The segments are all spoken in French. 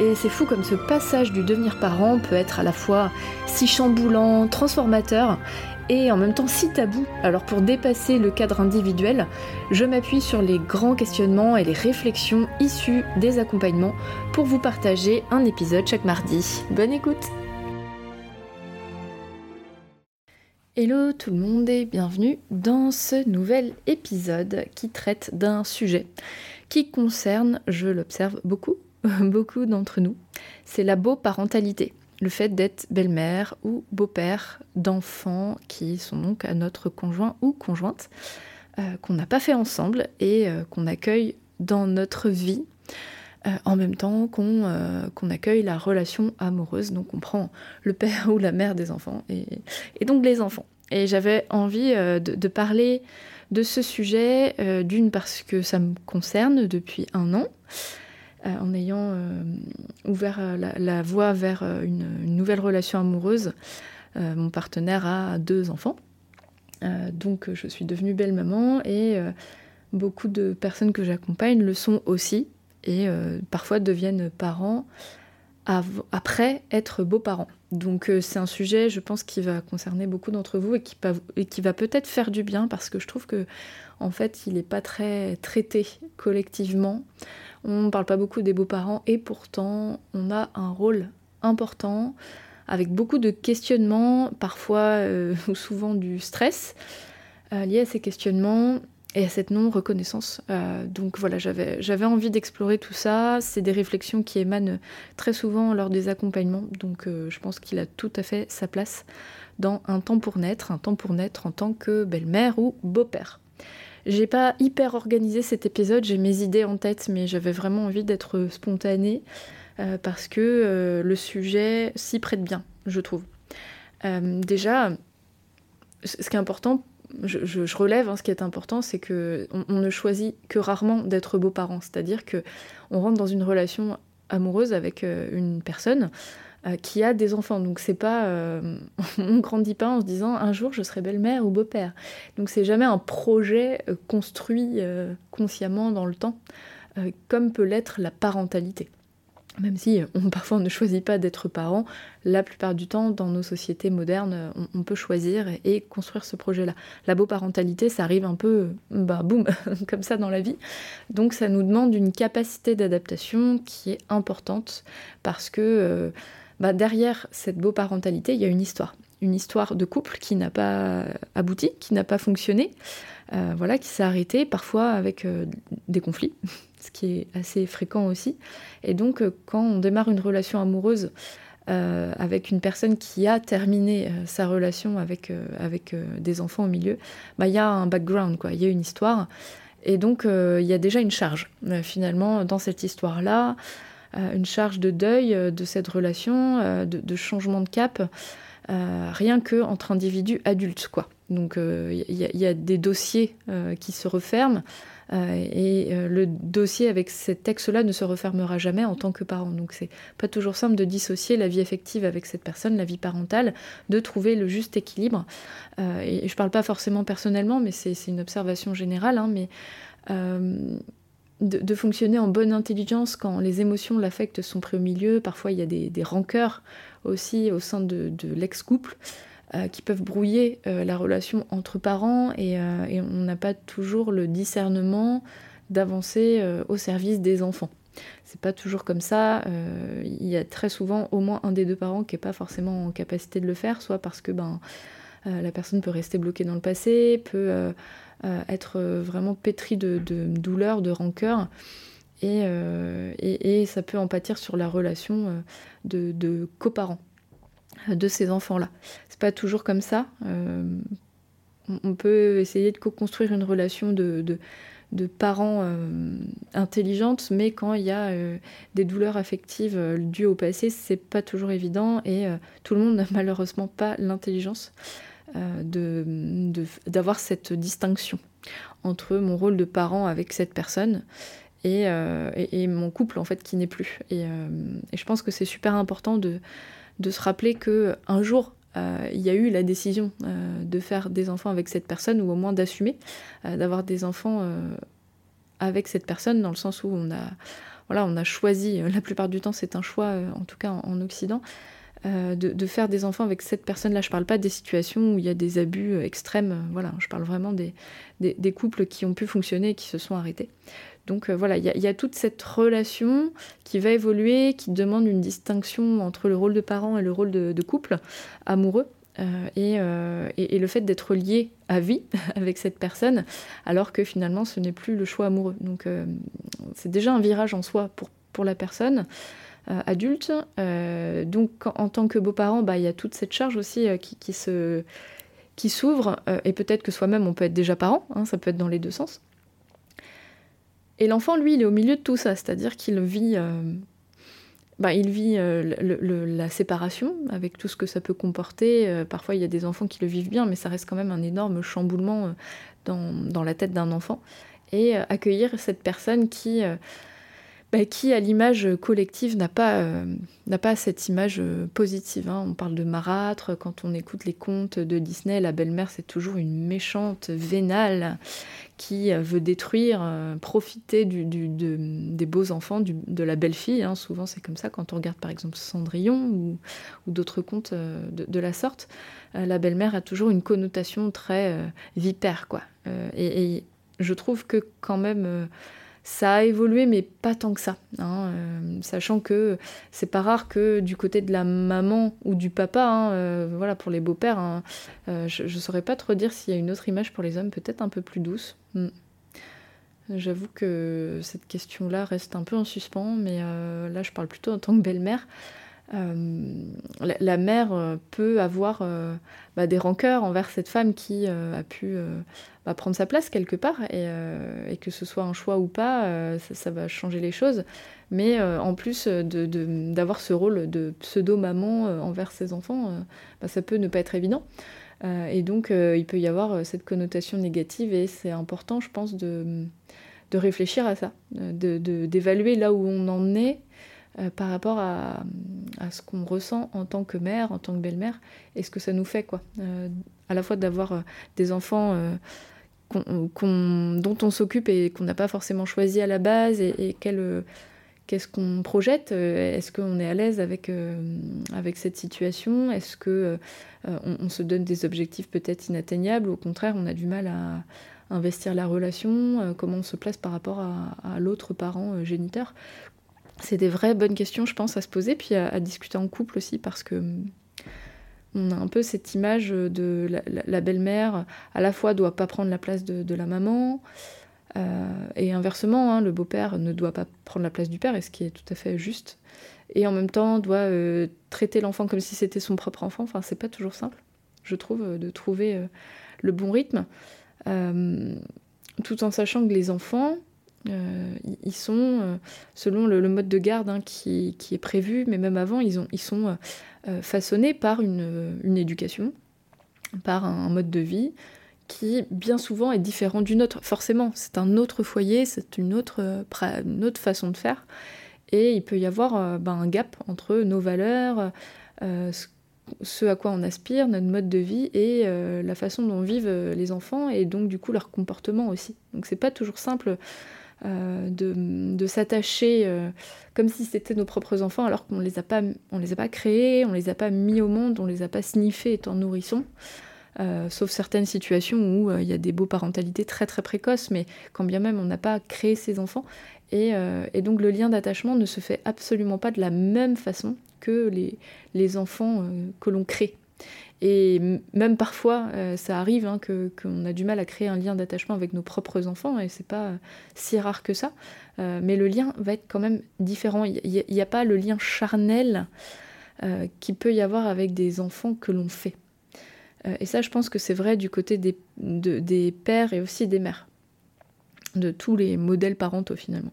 Et c'est fou comme ce passage du devenir parent peut être à la fois si chamboulant, transformateur et en même temps si tabou. Alors pour dépasser le cadre individuel, je m'appuie sur les grands questionnements et les réflexions issues des accompagnements pour vous partager un épisode chaque mardi. Bonne écoute Hello tout le monde et bienvenue dans ce nouvel épisode qui traite d'un sujet qui concerne, je l'observe beaucoup, beaucoup d'entre nous, c'est la beau-parentalité, le fait d'être belle-mère ou beau-père d'enfants qui sont donc à notre conjoint ou conjointe, euh, qu'on n'a pas fait ensemble et euh, qu'on accueille dans notre vie. Euh, en même temps qu'on accueille la relation amoureuse, donc on prend le père ou la mère des enfants et, donc les enfants. Et j'avais envie de, parler de ce sujet, d'une parce que ça me concerne depuis un an, en ayant euh, ouvert euh, la, voie vers une, nouvelle relation amoureuse. mon partenaire a deux enfants. donc je suis devenue belle maman et beaucoup de personnes que j'accompagne le sont aussi et parfois deviennent parents après être beaux-parents. Donc c'est un sujet, je pense, qui va concerner beaucoup d'entre vous et qui va peut-être faire du bien parce que je trouve que en fait, il n'est pas très traité collectivement. On ne parle pas beaucoup des beaux-parents et pourtant on a un rôle important avec beaucoup de questionnements, parfois euh, ou souvent du stress euh, lié à ces questionnements et à cette non-reconnaissance. Euh, donc voilà, j'avais envie d'explorer tout ça. C'est des réflexions qui émanent très souvent lors des accompagnements, donc je pense qu'il a tout à fait sa place dans un temps pour naître, un temps pour naître en tant que belle-mère ou beau-père. J'ai pas hyper organisé cet épisode, j'ai mes idées en tête, mais j'avais vraiment envie d'être spontanée euh, parce que euh, le sujet s'y prête bien, je trouve. Euh, déjà, ce qui est important, je, relève, hein, ce qui est important, c'est que on, ne choisit que rarement d'être beaux-parents, c'est-à-dire que on rentre dans une relation amoureuse avec une personne euh, qui a des enfants. Donc c'est pas, euh, on grandit pas en se disant un jour je serai belle-mère ou beau-père. Donc c'est jamais un projet euh, construit consciemment dans le temps, comme peut l'être la parentalité. Même si on, parfois on ne choisit pas d'être parent, la plupart du temps dans nos sociétés modernes, on, peut choisir et, construire ce projet-là. La beau-parentalité, ça arrive un peu, bah boum, comme ça dans la vie. Donc ça nous demande une capacité d'adaptation qui est importante parce que bah, derrière cette beau parentalité, il y a une histoire. Une histoire de couple qui n'a pas abouti, qui n'a pas fonctionné, euh, voilà, qui s'est arrêté, parfois avec euh, des conflits, ce qui est assez fréquent aussi. Et donc, euh, quand on démarre une relation amoureuse avec une personne qui a terminé sa relation avec, avec des enfants au milieu, bah, il y a un background, il y a une histoire. Et donc, il y a déjà une charge, finalement, dans cette histoire-là. Euh, une charge de deuil euh, de cette relation, euh, de, changement de cap, rien que entre individus adultes, quoi. Donc il y, a des dossiers qui se referment. et le dossier avec cet ex-là ne se refermera jamais en tant que parent. Donc c'est pas toujours simple de dissocier la vie affective avec cette personne, la vie parentale, de trouver le juste équilibre. et je parle pas forcément personnellement, mais c'est une observation générale. Hein, mais de, fonctionner en bonne intelligence quand les émotions, l'affect sont pris au milieu. Parfois, il y a des, rancœurs aussi au sein de, l'ex-couple euh, qui peuvent brouiller euh, la relation entre parents euh, et, on n'a pas toujours le discernement d'avancer au service des enfants. C'est pas toujours comme ça. Il y a très souvent au moins un des deux parents qui n'est pas forcément en capacité de le faire, soit parce que ben, la personne peut rester bloquée dans le passé, peut euh, être euh, vraiment pétri de, douleur, de rancœur. Euh, et, et, ça peut en pâtir sur la relation de, coparents de ces enfants-là. C'est pas toujours comme ça. on peut essayer de co-construire une relation de, de parents intelligentes, mais quand il y a des douleurs affectives dues au passé, c'est pas toujours évident et tout le monde n'a malheureusement pas l'intelligence d'avoir de, cette distinction entre mon rôle de parent avec cette personne et, mon couple en fait qui n'est plus. Et, je pense que c'est super important de, de se rappeler que un jour euh, il y a eu la décision euh, de faire des enfants avec cette personne, ou au moins d'assumer euh, d'avoir des enfants avec cette personne, dans le sens où on a, choisi, la plupart du temps c'est un choix, en tout cas en, Occident, de, faire des enfants avec cette personne-là. Je parle pas des situations où il y a des abus extrêmes, voilà, je parle vraiment des, couples qui ont pu fonctionner et qui se sont arrêtés. Donc euh, voilà, il y, a toute cette relation qui va évoluer, qui demande une distinction entre le rôle de parent et le rôle de, couple amoureux. Euh, euh, et, le fait d'être lié à vie avec cette personne, alors que finalement ce n'est plus le choix amoureux. Donc c'est déjà un virage en soi pour, la personne adulte. donc en tant que beau-parent, bah, il y a toute cette charge aussi qui s'ouvre, et peut-être que soi-même on peut être déjà parent, hein, ça peut être dans les deux sens. Et l'enfant, lui, il est au milieu de tout ça, c'est-à-dire qu'il vit, euh, bah, il vit euh, la séparation avec tout ce que ça peut comporter. Euh, parfois, il y a des enfants qui le vivent bien, mais ça reste quand même un énorme chamboulement dans, dans, la tête d'un enfant. Et accueillir cette personne qui bah, qui, à l'image collective, n'a pas, euh, pas cette image euh, positive. Hein. On parle de marâtre, quand on écoute les contes de Disney, la belle-mère, c'est toujours une méchante, vénale, qui euh, veut détruire, profiter des beaux enfants, de la belle-fille. Hein. Souvent, c'est comme ça quand on regarde par exemple Cendrillon ou, d'autres contes de, la sorte. la belle-mère a toujours une connotation très vipère, quoi. Et, je trouve que quand même ça a évolué, mais pas tant que ça. Hein, euh, sachant que c'est pas rare que du côté de la maman ou du papa, hein, euh, voilà, pour les beaux-pères, hein, euh, je, saurais pas trop dire s'il y a une autre image pour les hommes, peut-être un peu plus douce. Hmm. J'avoue que cette question-là reste un peu en suspens, mais là je parle plutôt en tant que belle-mère. La, mère peut avoir bah, des rancœurs envers cette femme qui a pu bah, prendre sa place quelque part, et, euh, que ce soit un choix ou pas, euh, ça, va changer les choses. Mais euh, en plus d'avoir ce rôle de pseudo-maman envers ses enfants, bah, ça peut ne pas être évident. et donc il peut y avoir cette connotation négative, et c'est important, je pense, de réfléchir à ça, d'évaluer là où on en est par rapport à, ce qu'on ressent en tant que mère, en tant que belle-mère, et ce que ça nous fait, quoi. à la fois d'avoir des enfants dont on s'occupe et qu'on n'a pas forcément choisi à la base et, qu'est-ce qu'on projette euh, Est-ce qu'on est à l'aise avec, euh, cette situation Est-ce que euh, on, se donne des objectifs peut-être inatteignables Au contraire, on a du mal à investir la relation Comment on se place par rapport à, l'autre parent géniteur C'est des vraies bonnes questions, je pense, à se poser, puis à discuter en couple aussi, parce que on a un peu cette image de la, belle-mère, à la fois doit pas prendre la place de, la maman, euh, et inversement, hein, le beau-père ne doit pas prendre la place du père, et ce qui est tout à fait juste, et en même temps doit euh, traiter l'enfant comme si c'était son propre enfant. Enfin, c'est pas toujours simple, je trouve, de trouver euh, le bon rythme, tout en sachant que les enfants, ils sont, selon le, mode de garde hein, qui, est prévu, mais même avant, ils, ont, ils sont euh, façonné par une, éducation, par un, mode de vie qui bien souvent est différent du nôtre. Forcément, c'est un autre foyer, c'est une autre, une autre façon de faire. Et il peut y avoir euh, ben, un gap entre nos valeurs, euh, ce à quoi on aspire, notre mode de vie et la façon dont vivent les enfants et donc du coup leur comportement aussi. Donc c'est pas toujours simple euh, de, s'attacher euh, comme si c'était nos propres enfants alors qu'on les a pas on les a pas créés, on les a pas mis au monde, on les a pas sniffés étant nourrissons. Euh, sauf certaines situations où il y a des beaux parentalités très très précoces, mais quand bien même on n'a pas créé ces enfants. Et, donc le lien d'attachement ne se fait absolument pas de la même façon que les, les enfants que l'on crée. Et même parfois, euh, ça arrive hein, qu'on a du mal à créer un lien d'attachement avec nos propres enfants, et c'est pas si rare que ça. Euh, mais le lien va être quand même différent. Il n'y a, pas le lien charnel euh, qui peut y avoir avec des enfants que l'on fait. et ça, je pense que c'est vrai du côté des, des pères et aussi des mères. de tous les modèles parentaux finalement.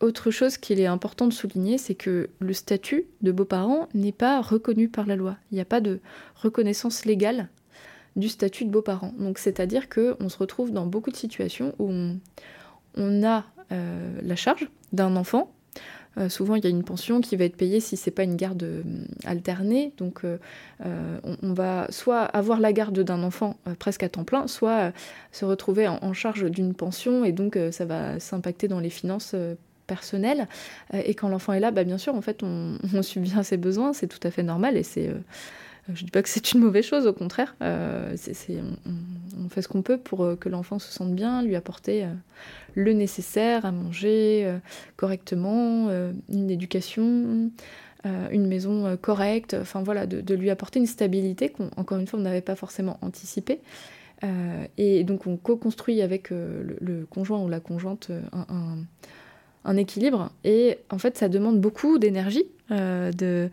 Autre chose qu'il est important de souligner, c'est que le statut de beau-parent n'est pas reconnu par la loi. Il n'y a pas de reconnaissance légale du statut de beau-parent. Donc c'est-à-dire qu'on se retrouve dans beaucoup de situations où on, a euh, la charge d'un enfant. Euh, souvent, il y a une pension qui va être payée si c'est pas une garde euh, alternée. Donc, on, va soit avoir la garde d'un enfant presque à temps plein, soit se retrouver en charge d'une pension et donc ça va s'impacter dans les finances personnel. Euh, et quand l'enfant est là, bah, bien sûr, en fait, on, on subit ses besoins, c'est tout à fait normal et c'est. Euh, je dis pas que c'est une mauvaise chose, au contraire. Euh, on, fait ce qu'on peut pour que l'enfant se sente bien, lui apporter le nécessaire à manger correctement, une éducation, une maison correcte, enfin voilà, de, lui apporter une stabilité qu'encore une fois on n'avait pas forcément anticipée. et donc on co-construit avec le, conjoint ou la conjointe un équilibre. Et en fait, ça demande beaucoup d'énergie. Euh.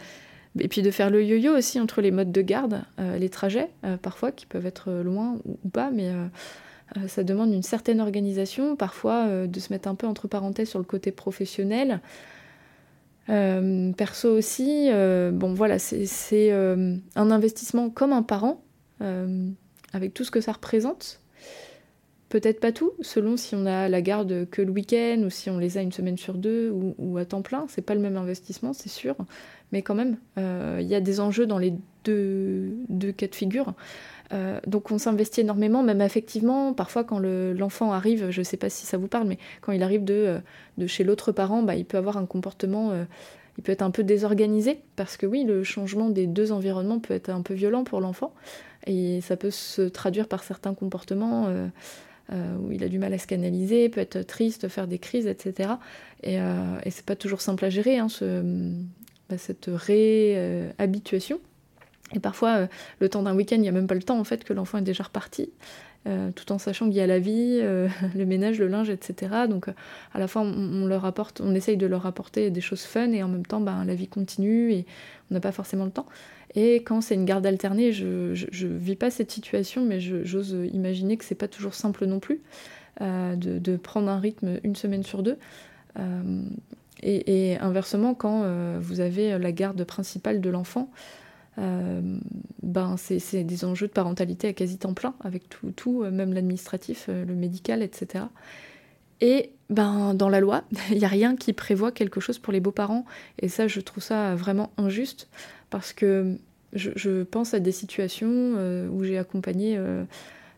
Et puis de faire le yo-yo aussi entre les modes de garde, euh, les trajets, euh, parfois, qui peuvent être loin ou, pas, mais ça demande une certaine organisation, parfois de se mettre un peu entre parenthèses sur le côté professionnel. perso aussi, bon voilà, c'est un investissement comme un parent, avec tout ce que ça représente. Peut-être pas tout, selon si on a la garde que le week-end ou si on les a une semaine sur deux ou, à temps plein. C'est pas le même investissement, c'est sûr, mais quand même, euh, il y a des enjeux dans les deux, deux cas de figure. Euh, donc on s'investit énormément, même affectivement. Parfois, quand l'enfant arrive, je sais pas si ça vous parle, mais quand il arrive de, euh, de chez l'autre parent, bah, il peut avoir un comportement, il peut être un peu désorganisé, parce que oui, le changement des deux environnements peut être un peu violent pour l'enfant, et ça peut se traduire par certains comportements. Où il a du mal à se canaliser, peut être triste, faire des crises, etc. Et, euh, et c'est pas toujours simple à gérer, hein, ce, bah, cette réhabituation. Et parfois, euh, le temps d'un week-end, il n'y a même pas le temps en fait que l'enfant est déjà reparti. Tout en sachant qu'il y a la vie, le ménage, le linge, etc. Donc à la fois on, leur apporte, on essaye de leur apporter des choses fun et en même temps ben, la vie continue et on n'a pas forcément le temps. Et quand c'est une garde alternée, je, ne vis pas cette situation, mais j'ose imaginer que c'est pas toujours simple non plus euh, de, prendre un rythme une semaine sur deux. Euh, et, inversement, quand euh, vous avez la garde principale de l'enfant, ben c'est des enjeux de parentalité à quasi temps plein, avec tout, tout même l'administratif, le médical, etc. Et ben, dans la loi, il n'y a rien qui prévoit quelque chose pour les beaux-parents. Et ça, je trouve ça vraiment injuste parce que je, pense à des situations euh, où j'ai accompagné euh,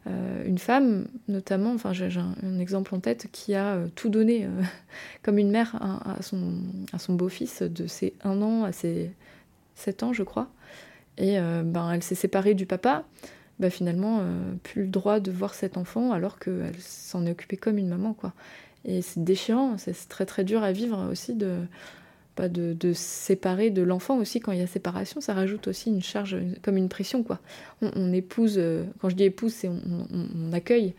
euh, une femme, notamment, enfin j'ai un, exemple en tête, qui a tout donné comme une mère à, son, à son beau-fils de ses 1 an à ses 7 ans, je crois. Et ben, elle s'est séparée du papa. Ben, finalement, plus le droit de voir cet enfant alors qu'elle s'en est occupée comme une maman. quoi. Et c'est déchirant, c'est très très dur à vivre aussi de, pas de, de séparer de l'enfant aussi quand il y a séparation, ça rajoute aussi une charge comme une pression quoi. On, épouse, euh, quand je dis épouse, c'est on, accueille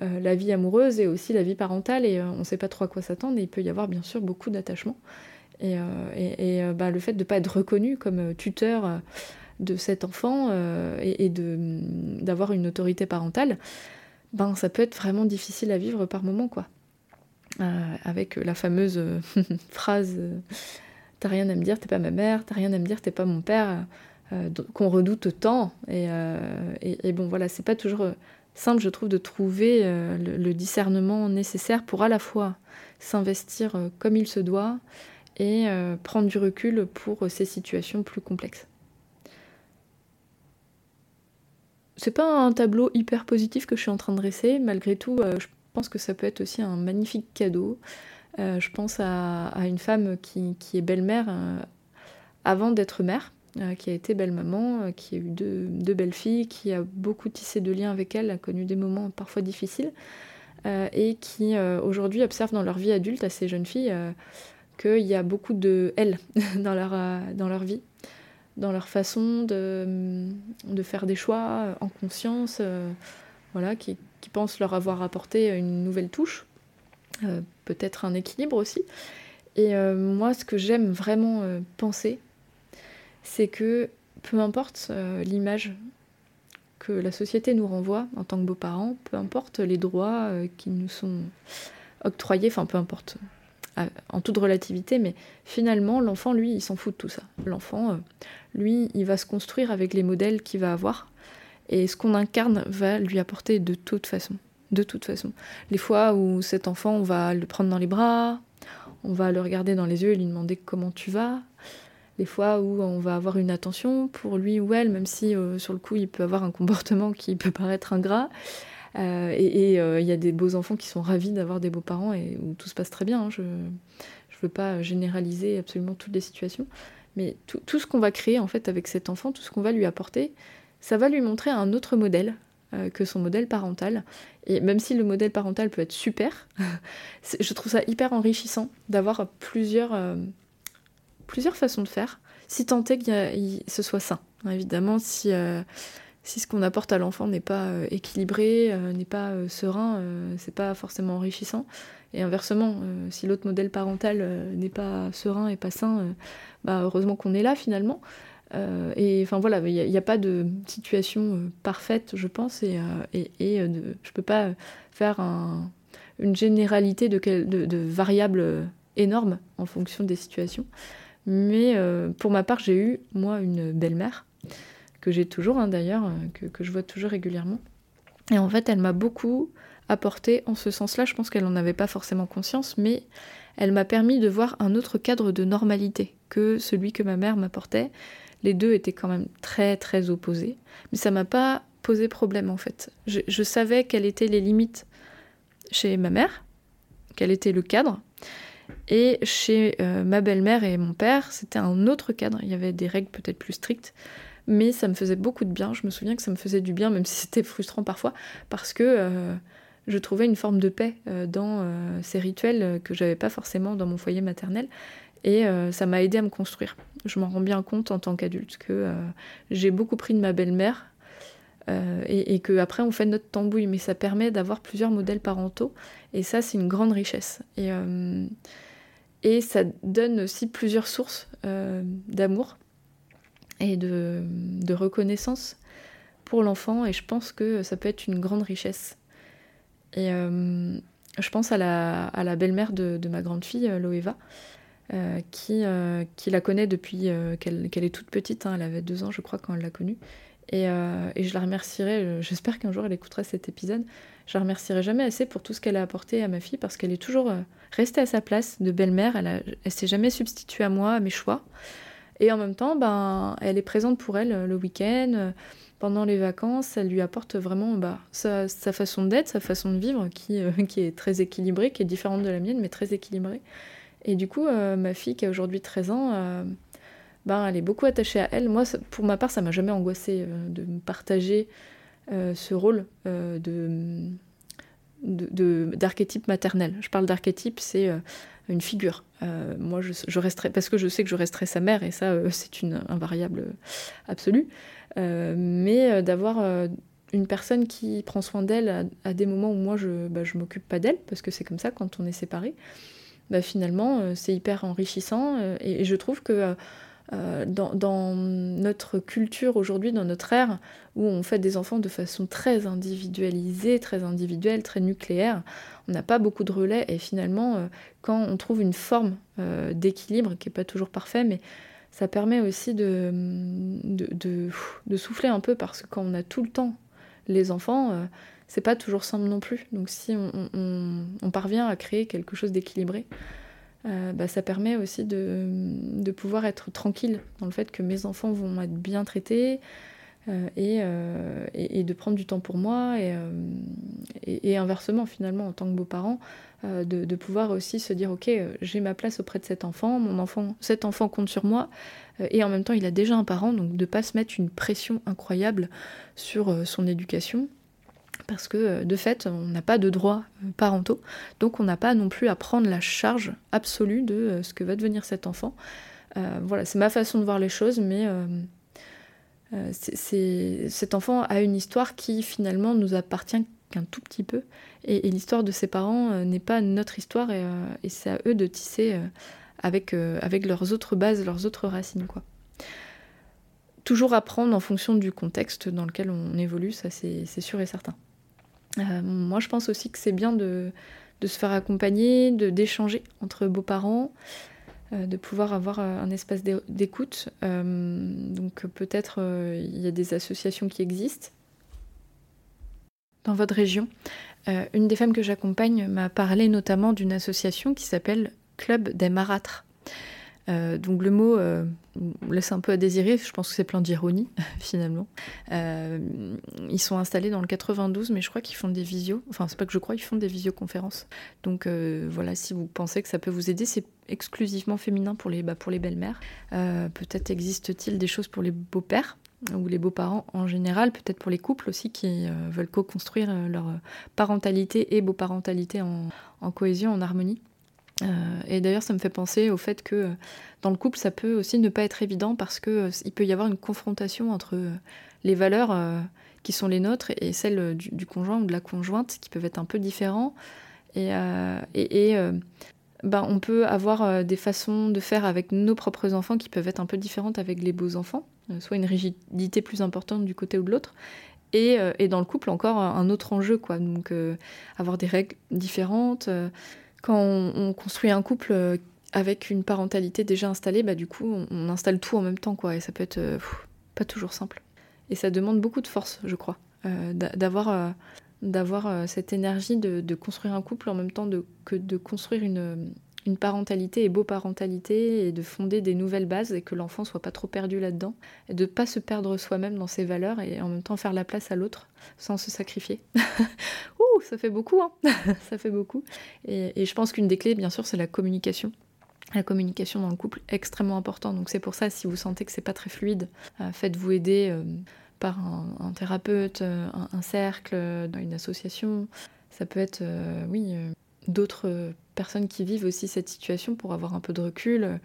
euh, la vie amoureuse et aussi la vie parentale et euh, on ne sait pas trop à quoi s'attendre et il peut y avoir bien sûr beaucoup d'attachement. Et, et, bah, le fait de ne pas être reconnu comme tuteur de cet enfant et, et d'avoir une autorité parentale, ben ça peut être vraiment difficile à vivre par moment quoi. Euh, avec la fameuse euh, phrase euh, T'as rien à me dire, t'es pas ma mère, t'as rien à me dire, t'es pas mon père, qu'on redoute tant. Et, et, bon, voilà, c'est pas toujours simple, je trouve, de trouver le, discernement nécessaire pour à la fois s'investir comme il se doit et prendre du recul pour ces situations plus complexes. C'est pas un tableau hyper positif que je suis en train de dresser, malgré tout, je pense que ça peut être aussi un magnifique cadeau. Euh, je pense à, une femme qui, est belle-mère euh, avant d'être mère, euh, qui a été belle-maman, qui a eu deux, belles filles, qui a beaucoup tissé de liens avec elle, a connu des moments parfois difficiles, et qui aujourd'hui observe dans leur vie adulte à ces jeunes filles qu'il y a beaucoup de elles dans leur, dans leur vie, dans leur façon de, de faire des choix en conscience, voilà, qui, pensent leur avoir apporté une nouvelle touche, euh, peut-être un équilibre aussi. Et euh, moi, ce que j'aime vraiment euh, penser, c'est que peu importe l'image que la société nous renvoie en tant que beaux-parents, peu importe les droits qui nous sont octroyés, enfin peu importe, en toute relativité, mais finalement, l'enfant, lui, il s'en fout de tout ça. L'enfant, lui, il va se construire avec les modèles qu'il va avoir, et ce qu'on incarne va lui apporter de toute façon. De toute façon. Les fois où cet enfant, on va le prendre dans les bras, on va le regarder dans les yeux et lui demander comment tu vas. Les fois où on va avoir une attention pour lui ou elle, même si euh, sur le coup il peut avoir un comportement qui peut paraître ingrat. Euh, et euh, il y a des beaux enfants qui sont ravis d'avoir des beaux parents et où tout se passe très bien. Hein. Je ne veux pas généraliser absolument toutes les situations. Mais tout, ce qu'on va créer en fait avec cet enfant, tout ce qu'on va lui apporter, ça va lui montrer un autre modèle euh, que son modèle parental. Et même si le modèle parental peut être super, je trouve ça hyper enrichissant d'avoir plusieurs, plusieurs façons de faire, si tant est que ce soit sain. Évidemment, si, si ce qu'on apporte à l'enfant n'est pas équilibré, n'est pas serein, c'est pas forcément enrichissant. Et inversement, si l'autre modèle parental n'est pas serein et pas sain, bah heureusement qu'on est là finalement. Euh, et enfin voilà, il n'y a, pas de situation euh, parfaite, je pense, et, euh, je peux pas faire une généralité de, de, variables énormes en fonction des situations. Mais pour ma part, j'ai eu, moi, une belle-mère, que j'ai toujours hein, d'ailleurs, que, que, je vois toujours régulièrement. Et en fait, elle m'a beaucoup apporté en ce sens-là. Je pense qu'elle n'en avait pas forcément conscience, mais elle m'a permis de voir un autre cadre de normalité que celui que ma mère m'apportait. Les deux étaient quand même très très opposés, mais ça m'a pas posé problème en fait. Je, savais quelles étaient les limites chez ma mère, quel était le cadre, et chez euh, ma belle-mère et mon père, c'était un autre cadre. Il y avait des règles peut-être plus strictes, mais ça me faisait beaucoup de bien. Je me souviens que ça me faisait du bien, même si c'était frustrant parfois, parce que euh, je trouvais une forme de paix euh, dans ces rituels que j'avais pas forcément dans mon foyer maternel. Et euh, ça m'a aidé à me construire. Je m'en rends bien compte en tant qu'adulte que euh, j'ai beaucoup pris de ma belle-mère euh, et, qu'après on fait notre tambouille, mais ça permet d'avoir plusieurs modèles parentaux et ça c'est une grande richesse. Et ça donne aussi plusieurs sources d'amour et de, reconnaissance pour l'enfant et je pense que ça peut être une grande richesse. Et je pense à la, belle-mère de, ma grande fille, Loeva. Euh, qui, euh, qui, la connaît depuis euh, qu'elle est toute petite. Hein. elle avait deux ans, je crois, quand elle l'a connue. Et, et, je la remercierai, j'espère qu'un jour elle écoutera cet épisode, je la remercierai jamais assez pour tout ce qu'elle a apporté à ma fille parce qu'elle est toujours restée à sa place de belle-mère, elle, elle s'est jamais substituée à moi, à mes choix. Et en même temps, ben, elle est présente pour elle le week-end, pendant les vacances, elle lui apporte vraiment bah, sa, façon d'être, sa façon de vivre qui, qui est très équilibrée, qui est différente de la mienne, mais très équilibrée. Et du coup, euh, ma fille qui a aujourd'hui 13 ans, euh, ben, elle est beaucoup attachée à elle. Moi, pour ma part, ça m'a jamais angoissé euh, de partager ce rôle de d'archétype maternel. Je parle d'archétype, c'est une figure. moi, je, resterai, parce que je sais que je resterai sa mère, et ça, c'est une invariable absolue. mais d'avoir une personne qui prend soin d'elle à, des moments où moi, je bah, m'occupe pas d'elle, parce que c'est comme ça quand on est séparés bah, finalement, euh, c'est hyper enrichissant. Euh, et, je trouve que euh, dans, notre culture aujourd'hui, dans notre ère, où on fait des enfants de façon très individualisée, très individuelle, très nucléaire, on n'a pas beaucoup de relais. Et finalement, quand on trouve une forme d'équilibre, qui n'est pas toujours parfait, mais ça permet aussi de, souffler un peu, parce que quand on a tout le temps les enfants, c'est pas toujours simple non plus. Donc si on, parvient à créer quelque chose d'équilibré, euh, bah, ça permet aussi de, pouvoir être tranquille dans le fait que mes enfants vont être bien traités euh, euh, et, de prendre du temps pour moi et, inversement finalement en tant que beau-parent de, de, pouvoir aussi se dire ok j'ai ma place auprès de cet enfant, mon enfant, cet enfant compte sur moi et en même temps il a déjà un parent donc de pas se mettre une pression incroyable sur son éducation parce que euh, de fait, on n'a pas de droits euh, parentaux, donc on n'a pas non plus à prendre la charge absolue de euh, ce que va devenir cet enfant. voilà, c'est ma façon de voir les choses, mais cet enfant a une histoire qui finalement nous appartient qu'un tout petit peu, et, l'histoire de ses parents n'est pas notre histoire, et, c'est à eux de tisser avec, avec leurs autres bases, leurs autres racines, quoi toujours apprendre en fonction du contexte dans lequel on évolue, ça c'est sûr et certain. Moi je pense aussi que c'est bien de, de, se faire accompagner, d'échanger entre beaux-parents, de pouvoir avoir un espace d'écoute. donc peut-être il y a des associations qui existent dans votre région. une des femmes que j'accompagne m'a parlé notamment d'une association qui s'appelle Club des Marâtres. Euh, donc le mot euh, laisse un peu à désirer, je pense que c'est plein d'ironie finalement. Euh, ils sont installés dans le 92, mais je crois qu'ils font des visios. Enfin, c'est pas que je crois, font des visioconférences. Donc voilà, si vous pensez que ça peut vous aider, c'est exclusivement féminin pour les, bah, pour les belles-mères. peut-être existe-t-il des choses pour les beaux-pères ou les beaux-parents en général, peut-être pour les couples aussi qui veulent co-construire leur parentalité et beau-parentalité en cohésion, en harmonie. Euh, et d'ailleurs, ça me fait penser au fait que euh, dans le couple, ça peut aussi ne pas être évident parce qu'il euh, peut y avoir une confrontation entre les valeurs qui sont les nôtres et celles du, conjoint ou de la conjointe qui peuvent être un peu différents. Et, et, ben, on peut avoir des façons de faire avec nos propres enfants qui peuvent être un peu différentes avec les beaux enfants, soit une rigidité plus importante du côté ou de l'autre. Et, et, dans le couple, encore un autre enjeu, quoi. Donc, avoir des règles différentes quand on, construit un couple euh, avec une parentalité déjà installée, bah du coup, on, installe tout en même temps, quoi. Et ça peut être euh, pas toujours simple. Et ça demande beaucoup de force, je crois, euh, d'avoir cette énergie de, construire un couple en même temps que de construire une, une parentalité et beau-parentalité et de fonder des nouvelles bases et que l'enfant soit pas trop perdu là-dedans et de pas se perdre soi-même dans ses valeurs et en même temps faire la place à l'autre sans se sacrifier. Ouh, ça fait beaucoup, hein ça fait beaucoup. Et, je pense qu'une des clés, bien sûr, c'est la communication. La communication dans le couple extrêmement important. Donc c'est pour ça, si vous sentez que c'est pas très fluide, euh, faites-vous aider euh, par un, thérapeute, euh, un, cercle, une association. Ça peut être, oui, d'autres personnes qui vivent aussi cette situation pour avoir un peu de recul.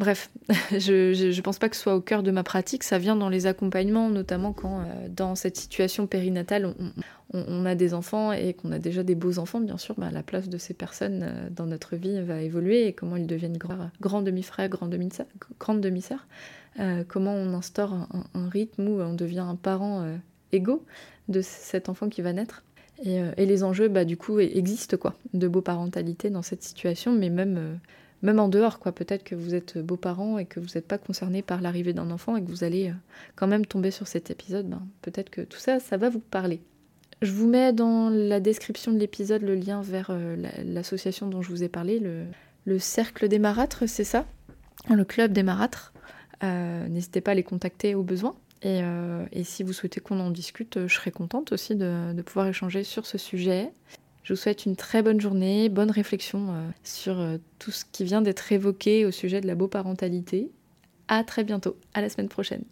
Bref, je ne pense pas que ce soit au cœur de ma pratique, ça vient dans les accompagnements, notamment quand euh, dans cette situation périnatale, on, a des enfants et qu'on a déjà des beaux enfants, bien sûr, bah, la place de ces personnes euh, dans notre vie va évoluer et comment ils deviennent grands demi-frères, grandes demi-sœurs, euh, comment on instaure un, rythme où on devient un parent égaux de cet enfant qui va naître. Et, les enjeux, bah, du coup, existent, quoi, de beau-parentalité dans cette situation, mais même même en dehors, quoi. Peut-être que vous êtes beaux-parents et que vous n'êtes pas concerné par l'arrivée d'un enfant et que vous allez euh, quand même tomber sur cet épisode. Ben, peut-être que tout ça, ça va vous parler. Je vous mets dans la description de l'épisode le lien vers euh, l'association dont je vous ai parlé, le, Cercle des Marâtres, c'est ça? Le Club des Marâtres. Euh, n'hésitez pas à les contacter au besoin. Et, si vous souhaitez qu'on en discute, je serais contente aussi de pouvoir échanger sur ce sujet. Je vous souhaite une très bonne journée, bonne réflexion euh, sur euh, tout ce qui vient d'être évoqué au sujet de la beau-parentalité. À très bientôt, à la semaine prochaine.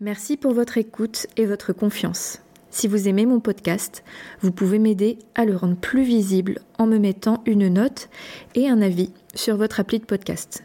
Merci pour votre écoute et votre confiance. Si vous aimez mon podcast, vous pouvez m'aider à le rendre plus visible en me mettant une note et un avis sur votre appli de podcast.